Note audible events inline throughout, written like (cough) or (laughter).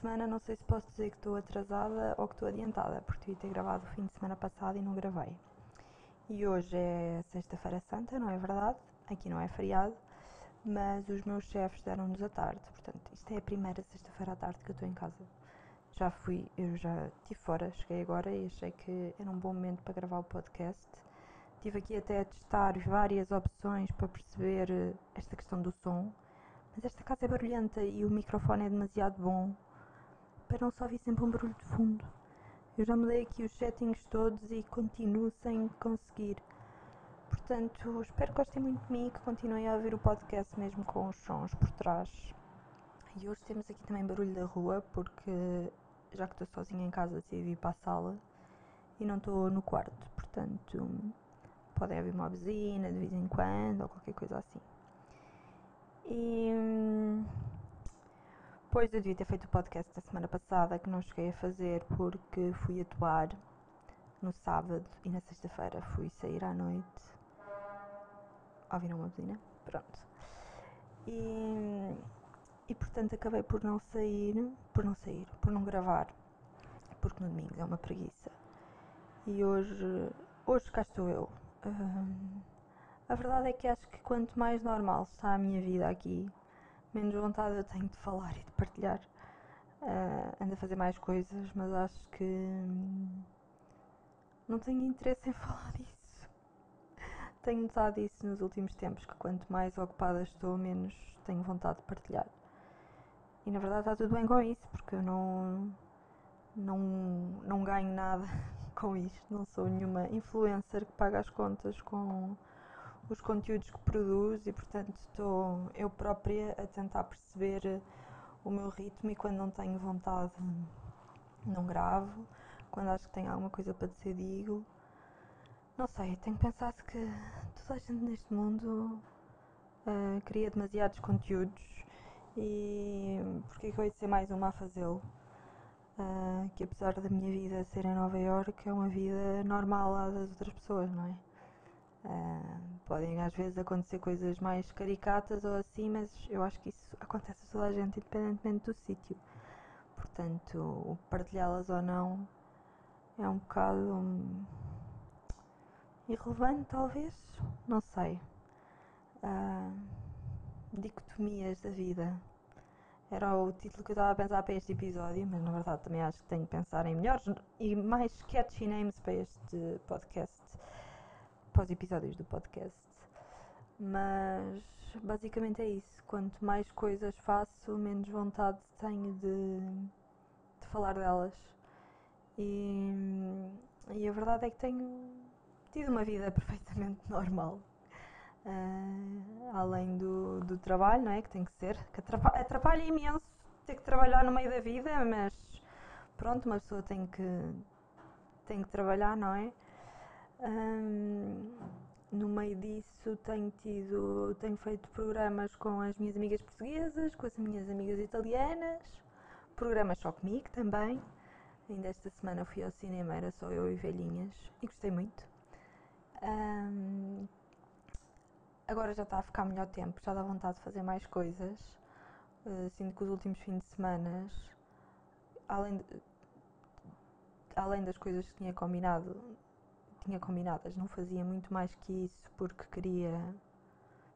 semana não sei se posso dizer que estou atrasada ou que estou adiantada, porque devia ter gravado o fim de semana passado e não gravei. E hoje é sexta-feira santa, não é verdade? Aqui não é feriado, mas os meus chefes deram-nos a tarde, portanto, isto é a primeira sexta-feira à tarde que eu estou em casa. Já fui, eu já estive fora, cheguei agora e achei que era um bom momento para gravar o podcast Estive aqui até a testar várias opções para perceber eh, esta questão do som, mas esta casa é barulhenta e o microfone é demasiado bom para não só ouvir sempre um barulho de fundo. Eu já mudei aqui os settings todos e continuo sem conseguir. Portanto, espero que gostem muito de mim e que continuem a ouvir o podcast mesmo com os sons por trás. E hoje temos aqui também barulho da rua, porque já que estou sozinha em casa decidi vir para a sala e não estou no quarto. Portanto, podem haver uma buzina de vez em quando ou qualquer coisa assim. E depois eu devia ter feito o podcast da semana passada que não cheguei a fazer porque fui atuar no sábado e na sexta-feira fui sair à noite. Ouviram uma buzina? Pronto. E, e portanto acabei por não sair, por não sair, por não gravar, porque no domingo é uma preguiça. E hoje, hoje cá estou eu, a verdade é que acho que quanto mais normal está a minha vida aqui, menos vontade eu tenho de falar e de partilhar. Uh, ando a fazer mais coisas, mas acho que hum, não tenho interesse em (laughs) falar disso. Tenho notado isso nos últimos tempos, que quanto mais ocupada estou, menos tenho vontade de partilhar. E na verdade está tudo bem com isso, porque eu não, não, não ganho nada (laughs) com isto, não sou nenhuma influencer que paga as contas com os conteúdos que produz e portanto estou eu própria a tentar perceber o meu ritmo e quando não tenho vontade não gravo, quando acho que tenho alguma coisa para dizer digo. Não sei, tenho pensado que toda a gente neste mundo uh, cria demasiados conteúdos e porque é que eu hei de ser mais uma a fazê-lo? Uh, que apesar da minha vida ser em Nova Iorque é uma vida normal à das outras pessoas, não é? Uh, podem às vezes acontecer coisas mais caricatas ou assim, mas eu acho que isso acontece a toda a gente, independentemente do sítio. Portanto, partilhá-las ou não é um bocado um, irrelevante, talvez, não sei. Uh, dicotomias da vida. Era o título que eu estava a pensar para este episódio, mas na verdade também acho que tenho que pensar em melhores e mais catchy names para este podcast, para os episódios do podcast. Mas basicamente é isso. Quanto mais coisas faço, menos vontade tenho de, de falar delas. E, e a verdade é que tenho tido uma vida (laughs) perfeitamente normal. Uh, além do, do trabalho, não é? Que tem que ser, que atrapalha, atrapalha imenso ter que trabalhar no meio da vida, mas pronto, uma pessoa tem que, tem que trabalhar, não é? Um, no meio disso tenho tido, tenho feito programas com as minhas amigas portuguesas, com as minhas amigas italianas, programas só comigo também. Ainda esta semana fui ao cinema, era só eu e velhinhas, e gostei muito. Um, agora já está a ficar melhor tempo, já dá vontade de fazer mais coisas. Uh, sinto que os últimos fins de semana, além, de, além das coisas que tinha combinado, tinha combinadas, não fazia muito mais que isso porque queria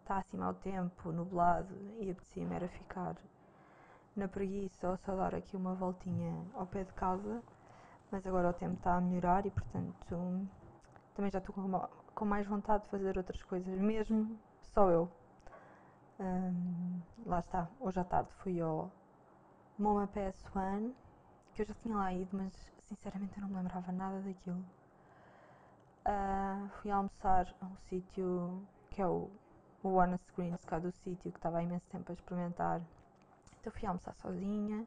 estar acima ao tempo, nublado, e apetecia-me era ficar na preguiça ou só dar aqui uma voltinha ao pé de casa. Mas agora o tempo está a melhorar e portanto também já estou com mais vontade de fazer outras coisas, mesmo só eu. Um, lá está, hoje à tarde fui ao MoMA PS1, que eu já tinha lá ido, mas sinceramente eu não me lembrava nada daquilo. Uh, fui almoçar a um sítio que é o, o One Screens, cá do sítio, que estava há imenso tempo a experimentar. Então fui almoçar sozinha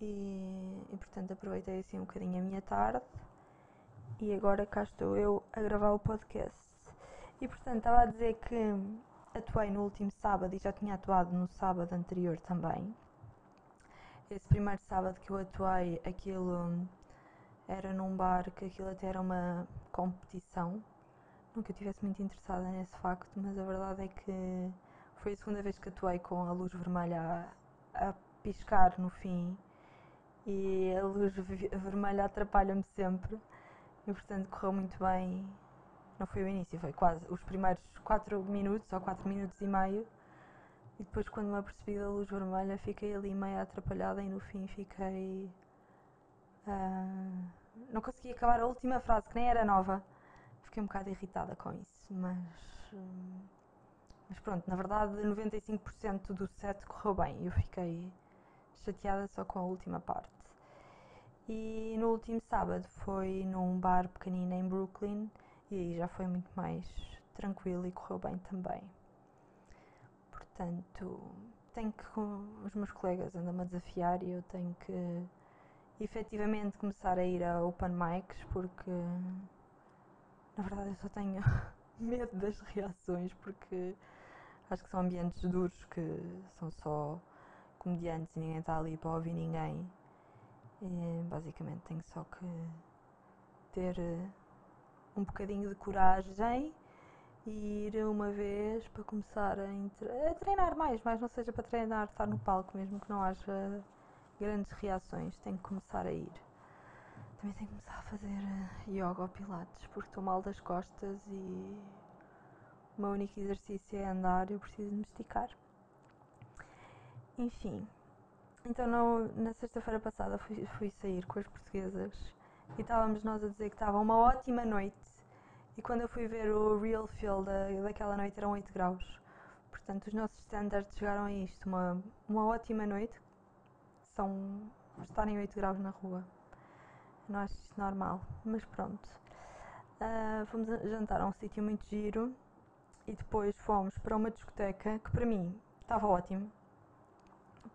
e, e portanto aproveitei assim um bocadinho a minha tarde e agora cá estou eu a gravar o podcast. E portanto estava a dizer que atuei no último sábado e já tinha atuado no sábado anterior também. Esse primeiro sábado que eu atuei, aquilo era num bar que aquilo até era uma competição nunca estivesse muito interessada nesse facto, mas a verdade é que foi a segunda vez que atuei com a luz vermelha a, a piscar no fim e a luz vermelha atrapalha-me sempre e portanto correu muito bem. Não foi o início, foi quase os primeiros 4 minutos ou 4 minutos e meio e depois quando me apercebi da luz vermelha fiquei ali meio atrapalhada e no fim fiquei. Uh, não consegui acabar a última frase, que nem era nova. Fiquei um bocado irritada com isso, mas. Hum, mas pronto, na verdade 95% do set correu bem eu fiquei chateada só com a última parte. E no último sábado foi num bar pequenino em Brooklyn e aí já foi muito mais tranquilo e correu bem também. Portanto, tenho que, os meus colegas andam-me a desafiar e eu tenho que efetivamente começar a ir a open mics porque na verdade eu só tenho (laughs) medo das reações porque acho que são ambientes duros que são só comediantes e ninguém está ali para ouvir ninguém. E basicamente tenho só que ter eh, um bocadinho de coragem e ir uma vez para começar a, a, treinar mais, mas não seja para treinar, estar no palco mesmo que não haja grandes reações, tenho que começar a ir. Também tenho que começar a fazer eh, yoga ou pilates porque estou mal das costas e o meu único exercício é andar, eu preciso me esticar. Enfim, então na sexta-feira passada fui, fui sair com as portuguesas e estávamos nós a dizer que estava uma ótima noite e quando eu fui ver o real feel da, daquela noite eram 8 graus. Portanto, os nossos standards chegaram a isto. Uma, uma ótima noite são estarem 8 graus na rua. Não acho isto normal, mas pronto. Uh, fomos jantar a um sítio muito giro e depois fomos para uma discoteca que para mim estava ótimo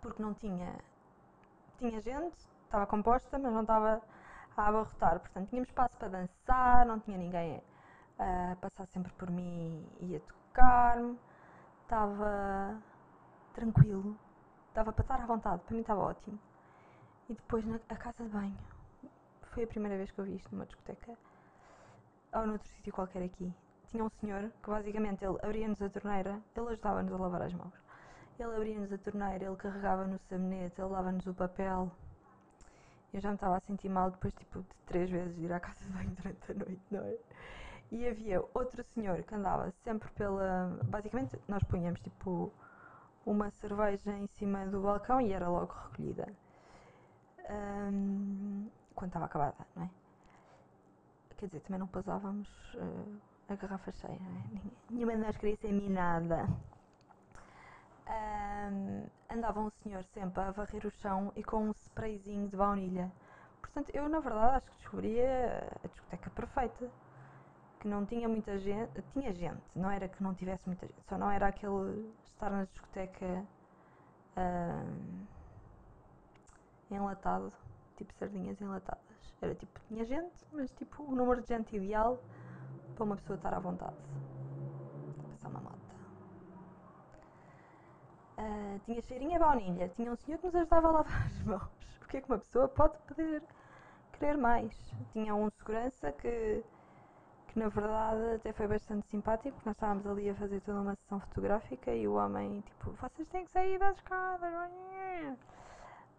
porque não tinha tinha gente, estava composta, mas não estava a abarrotar. Portanto, tínhamos espaço para dançar, não tinha ninguém a passar sempre por mim e a tocar-me. Estava tranquilo, estava para estar à vontade, para mim estava ótimo. E depois na a casa de banho. Foi a primeira vez que eu vi isto numa discoteca ou noutro sítio qualquer aqui. Tinha um senhor que basicamente ele abria-nos a torneira, ele ajudava-nos a lavar as mãos. Ele abria-nos a torneira, ele carregava no sabonete, ele lavava-nos o papel. Eu já me estava a sentir mal depois tipo, de três vezes ir à casa de banho durante a noite, não é? E havia outro senhor que andava sempre pela. Basicamente, nós punhamos tipo uma cerveja em cima do balcão e era logo recolhida. Um, quando estava acabada, não é? Quer dizer, também não pasávamos uh, a garrafa cheia, não é? Nenhuma de nós queria ser minada. Um, andava um senhor sempre a varrer o chão e com um sprayzinho de baunilha. Portanto, eu na verdade acho que descobri a discoteca perfeita que não tinha muita gente, tinha gente, não era que não tivesse muita gente, só não era aquele estar na discoteca uh, enlatado, tipo sardinhas enlatadas. Era tipo, tinha gente, mas tipo o número de gente ideal para uma pessoa estar à vontade. Passar uma moto. Uh, tinha cheirinho a baunilha, tinha um senhor que nos ajudava a lavar as mãos. (laughs) O que é que uma pessoa pode pedir, querer mais? Tinha um segurança que que na verdade até foi bastante simpático, nós estávamos ali a fazer toda uma sessão fotográfica e o homem, tipo, vocês têm que sair das escadas,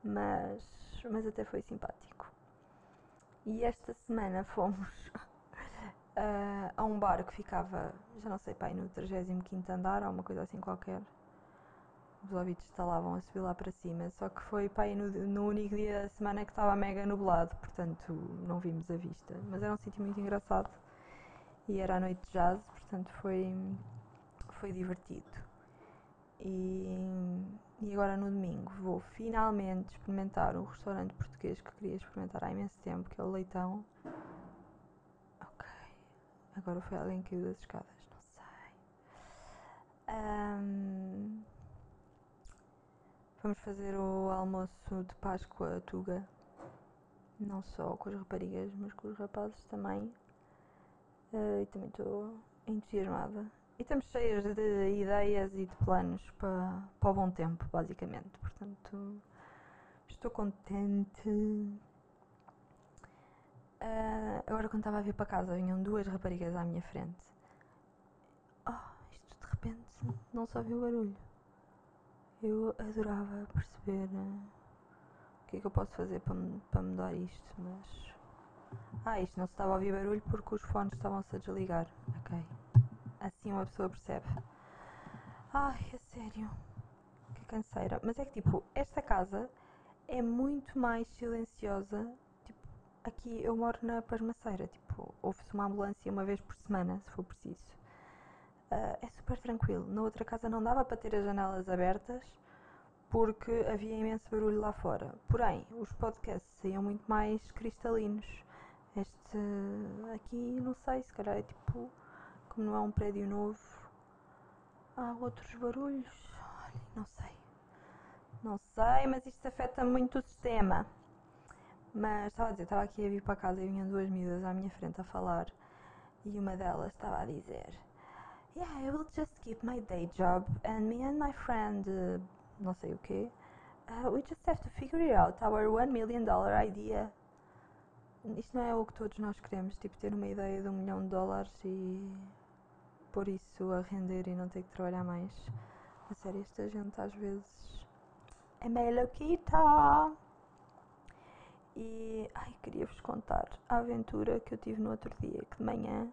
mas, mas até foi simpático. E esta semana fomos uh, (laughs) a um bar que ficava, já não sei, pai, no 35 andar ou uma coisa assim qualquer. Os ouvidos estalavam a subir lá para cima, só que foi pai no, no único dia da semana que estava mega nublado, portanto não vimos a vista. Mas era um sítio muito engraçado e era a noite de jazz, portanto foi, foi divertido. E, e agora no domingo vou finalmente experimentar um restaurante português que queria experimentar há imenso tempo, que é o Leitão. Ok. Agora foi alguém que caiu das escadas, não sei. Um, vamos fazer o almoço de Páscoa a Tuga. Não só com as raparigas, mas com os rapazes também. Uh, e também estou entusiasmada. E estamos cheias de ideias e de planos para, para o bom tempo, basicamente. Portanto, estou contente. Uh, agora, quando estava a vir para casa, vinham duas raparigas à minha frente. ah, isto de repente não só viu barulho. Eu adorava perceber uh, o que é que eu posso fazer para, para mudar isto, mas. Ah, isto não se estava a ouvir barulho porque os fones estavam-se a desligar. Ok. Assim uma pessoa percebe. Ai, é sério. Que canseira. Mas é que tipo, esta casa é muito mais silenciosa. Tipo, aqui eu moro na Pasmaceira. Tipo, ouve-se uma ambulância uma vez por semana, se for preciso. Uh, é super tranquilo. Na outra casa não dava para ter as janelas abertas porque havia imenso barulho lá fora. Porém, os podcasts saíam muito mais cristalinos. Este aqui, não sei, se calhar é tipo, como não é um prédio novo, há outros barulhos. Não sei. Não sei, mas isto afeta muito o sistema. Mas estava a dizer, estava aqui a vir para casa e vinham duas miúdas à minha frente a falar. E uma delas estava a dizer: Yeah, I will just keep my day job and me and my friend, uh, não sei o quê, uh, we just have to figure out, our one million dollar idea. Isto não é o que todos nós queremos, tipo ter uma ideia de um milhão de dólares e pôr isso a render e não ter que trabalhar mais. A sério, esta gente às vezes é meio louquita. E ai, queria-vos contar a aventura que eu tive no outro dia, que de manhã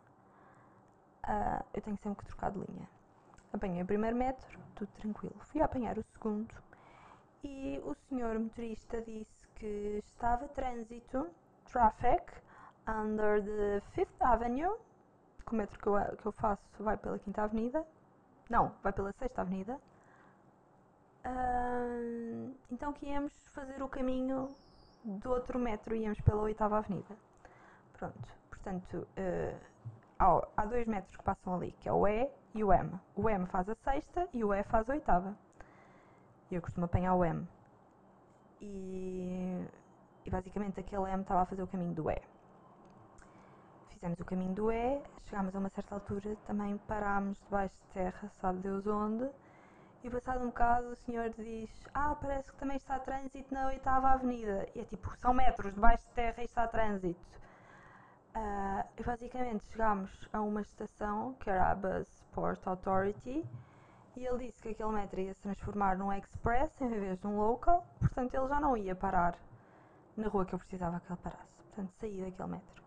uh, eu tenho sempre que trocar de linha. Apanhei o primeiro metro, tudo tranquilo. Fui apanhar o segundo e o senhor motorista disse que estava trânsito, traffic, under the Fifth Avenue, que o metro que eu, que eu faço vai pela Quinta Avenida. Não, vai pela Sexta Avenida. Uh, então que íamos fazer o caminho do outro metro, íamos pela Oitava Avenida. Pronto, portanto, uh, há, há dois metros que passam ali, que é o E e o M. O M faz a sexta e o E faz a oitava. Eu costumo apanhar o M. E, e basicamente aquele M estava a fazer o caminho do E. Fizemos o caminho do E, chegámos a uma certa altura, também parámos debaixo de terra, sabe Deus onde. E passado um bocado o senhor diz: Ah, parece que também está trânsito na oitava avenida. E é tipo, são metros debaixo de terra e está trânsito. Uh, e basicamente chegámos a uma estação que era a Busport Authority e ele disse que aquele metro ia se transformar num express em vez de um local, portanto ele já não ia parar na rua que eu precisava que ele parasse. Portanto saí daquele metro.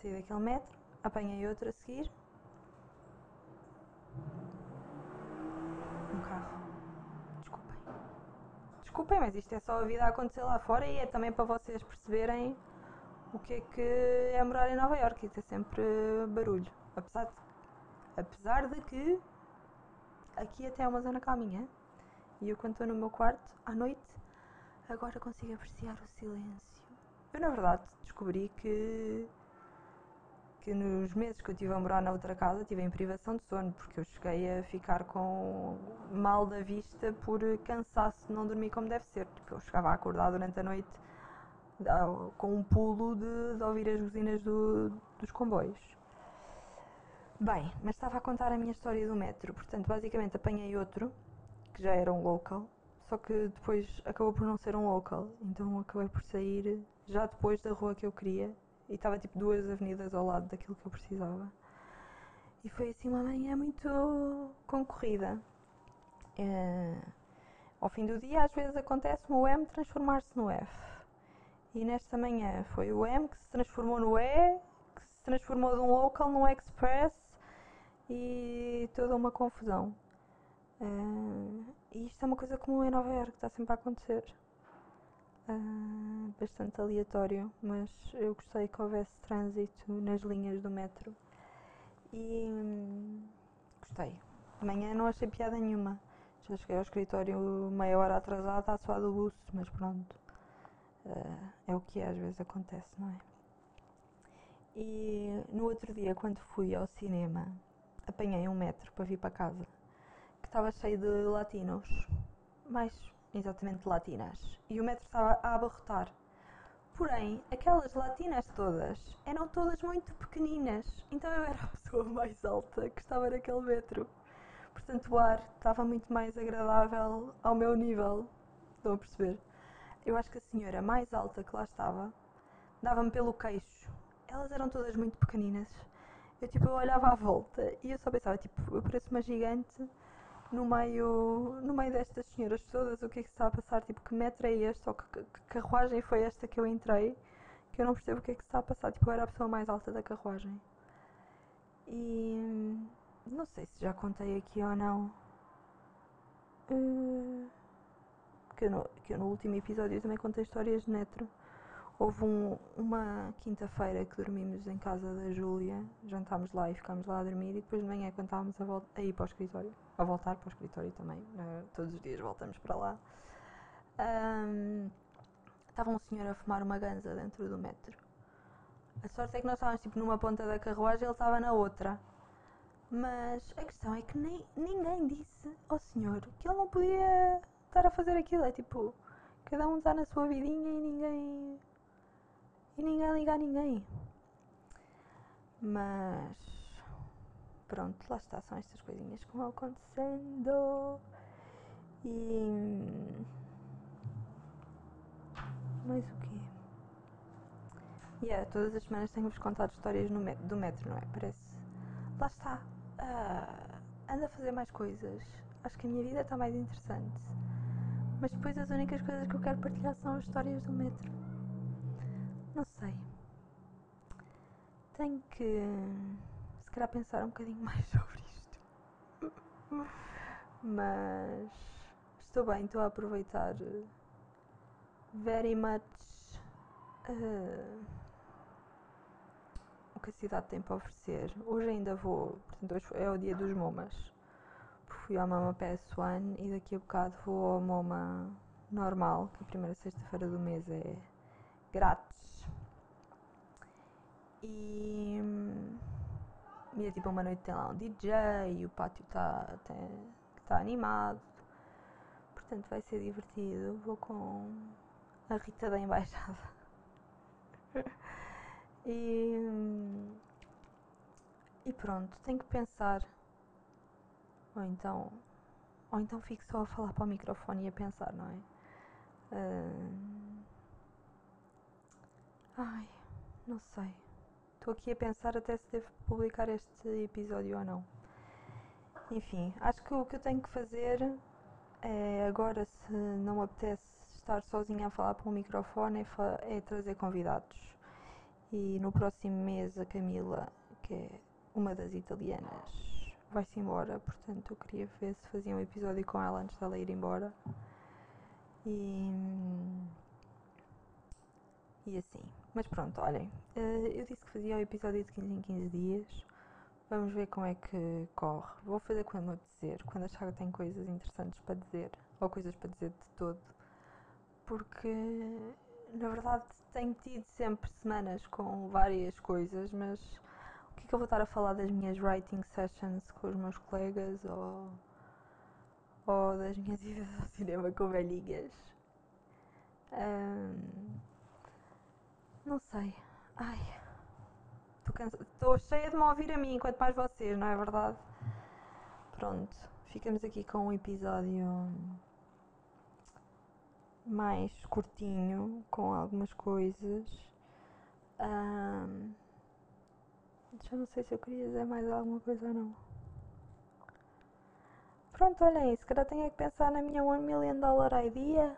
Saí daquele metro, apanhei outro a seguir. Um carro. Desculpem. Desculpem, mas isto é só a vida a acontecer lá fora e é também para vocês perceberem o que é que é morar em Nova Iorque e ter sempre barulho. Apesar de, apesar de que aqui até é uma zona calminha e eu quando estou no meu quarto à noite agora consigo apreciar o silêncio. Eu na verdade descobri que que nos meses que eu estive a morar na outra casa tive em privação de sono porque eu cheguei a ficar com mal da vista por cansaço de não dormir como deve ser. Tipo, eu chegava a acordar durante a noite com um pulo de, de ouvir as buzinas do, dos comboios. Bem, mas estava a contar a minha história do metro, portanto, basicamente apanhei outro, que já era um local, só que depois acabou por não ser um local, então acabei por sair já depois da rua que eu queria e estava tipo duas avenidas ao lado daquilo que eu precisava. E foi assim uma manhã muito concorrida. É... Ao fim do dia, às vezes acontece-me o M transformar-se no F. E nesta manhã foi o M que se transformou no E, que se transformou de um local num express e toda uma confusão. Uh, e isto é uma coisa comum em Nova Iorque, está sempre a acontecer. Uh, bastante aleatório, mas eu gostei que houvesse trânsito nas linhas do metro. E hum, gostei. Amanhã não achei piada nenhuma. Já cheguei ao escritório meia hora atrasada a suar do buço, mas pronto. Uh, é o que às vezes acontece, não é? E no outro dia, quando fui ao cinema, apanhei um metro para vir para casa estava cheio de latinos, mais exatamente latinas, e o metro estava a abarrotar. Porém, aquelas latinas todas eram todas muito pequeninas, então eu era a pessoa mais alta que estava naquele metro. Portanto, o ar estava muito mais agradável ao meu nível. Estão a perceber? Eu acho que a senhora mais alta que lá estava dava-me pelo queixo. Elas eram todas muito pequeninas. eu tipo, eu olhava à volta e eu só pensava, tipo, eu pareço uma gigante no meio, no meio destas senhoras todas, o que é que se está a passar, tipo, que metro é este, ou que, que, carruagem foi esta que eu entrei, que eu não percebo o que é que se está a passar, tipo, eu era a pessoa mais alta da carruagem. E não sei se já contei aqui ou não. Uh, que, eu no, que eu no último episódio também contei histórias de Netro. Houve um, uma quinta-feira que dormimos em casa da Júlia, jantámos lá e ficámos lá a dormir e depois de manhã quando estávamos a, a ir para o escritório, a voltar para o escritório também, né? todos os dias voltamos para lá, um, estava um senhor a fumar uma ganza dentro do metro. A sorte é que nós estávamos tipo numa ponta da carruagem e ele estava na outra. Mas a questão é que nem, ninguém disse ao senhor que ele não podia estar a fazer aquilo. É tipo, cada um está na sua vidinha e ninguém e ninguém liga a ninguém. Mas pronto, lá está, são estas coisinhas que vão acontecendo. E mais o quê? Yeah, todas as semanas tenho-vos contado histórias no do metro, não é? Parece. Lá está. Uh, anda a fazer mais coisas. Acho que a minha vida está mais interessante. Mas depois as únicas coisas que eu quero partilhar são as histórias do metro. Não sei. Tenho que se calhar pensar um bocadinho (laughs) mais sobre isto. Mas estou bem, estou a aproveitar very much uh, o que a cidade tem para oferecer. Hoje ainda vou, portanto, hoje é o dia dos MoMAs. Fui ao MoMA PS1 e daqui a bocado vou ao MoMA normal, que a primeira sexta-feira do mês é grátis. E, e é tipo uma noite tem lá um DJ e o pátio está tá, animado. Portanto vai ser divertido. Vou com a Rita da Embaixada. (laughs) e, e pronto, tenho que pensar. Ou então. Ou então fico só a falar para o microfone e a pensar, não é? Uh, ai, não sei. Estou aqui a pensar até se devo publicar este episódio ou não. Enfim, acho que o que eu tenho que fazer é agora, se não me apetece estar sozinha a falar para um microfone, é, é trazer convidados. E no próximo mês a Camila, que é uma das italianas, vai-se embora, portanto eu queria ver se fazia um episódio com ela antes dela ir embora. E, e assim. Mas pronto, olhem, eh, eu disse que fazia o episódio de 15 em 15 dias. Vamos ver como é que corre. Vou fazer quando eu dizer, quando achar que tenho coisas interessantes para dizer, ou coisas para dizer de todo. Porque, na verdade, tenho tido sempre semanas com várias coisas, mas o que é que eu vou estar a falar das minhas writing sessions com os meus colegas ou, ou das minhas (laughs) idas ao cinema com velhinhas? Um, não sei. Ai. Estou cheia de me ouvir a mim, enquanto mais vocês, não é verdade? Pronto. Ficamos aqui com um episódio mais curtinho, com algumas coisas. Um, já não sei se eu queria dizer mais alguma coisa ou não. Pronto, olhem, se calhar tenho que pensar na minha 1 million dollar idea.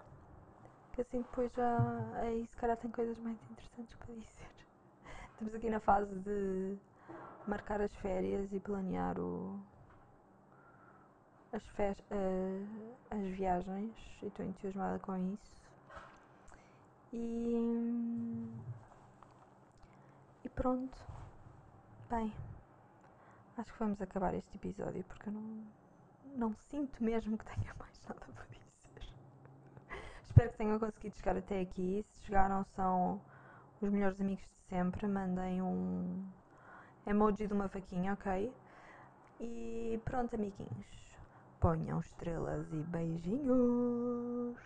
Que assim depois já aí se calhar tem coisas mais interessantes para dizer. (laughs) Estamos aqui na fase de marcar as férias e planear o, as, fer, uh, as viagens e estou entusiasmada com isso. E, e pronto. Bem, acho que vamos acabar este episódio porque eu não, não sinto mesmo que tenha (laughs) mais nada para dizer. Espero que tenham conseguido chegar até aqui. Se chegaram, são os melhores amigos de sempre. Mandem um emoji de uma vaquinha, ok? E pronto, amiguinhos. Ponham estrelas e beijinhos.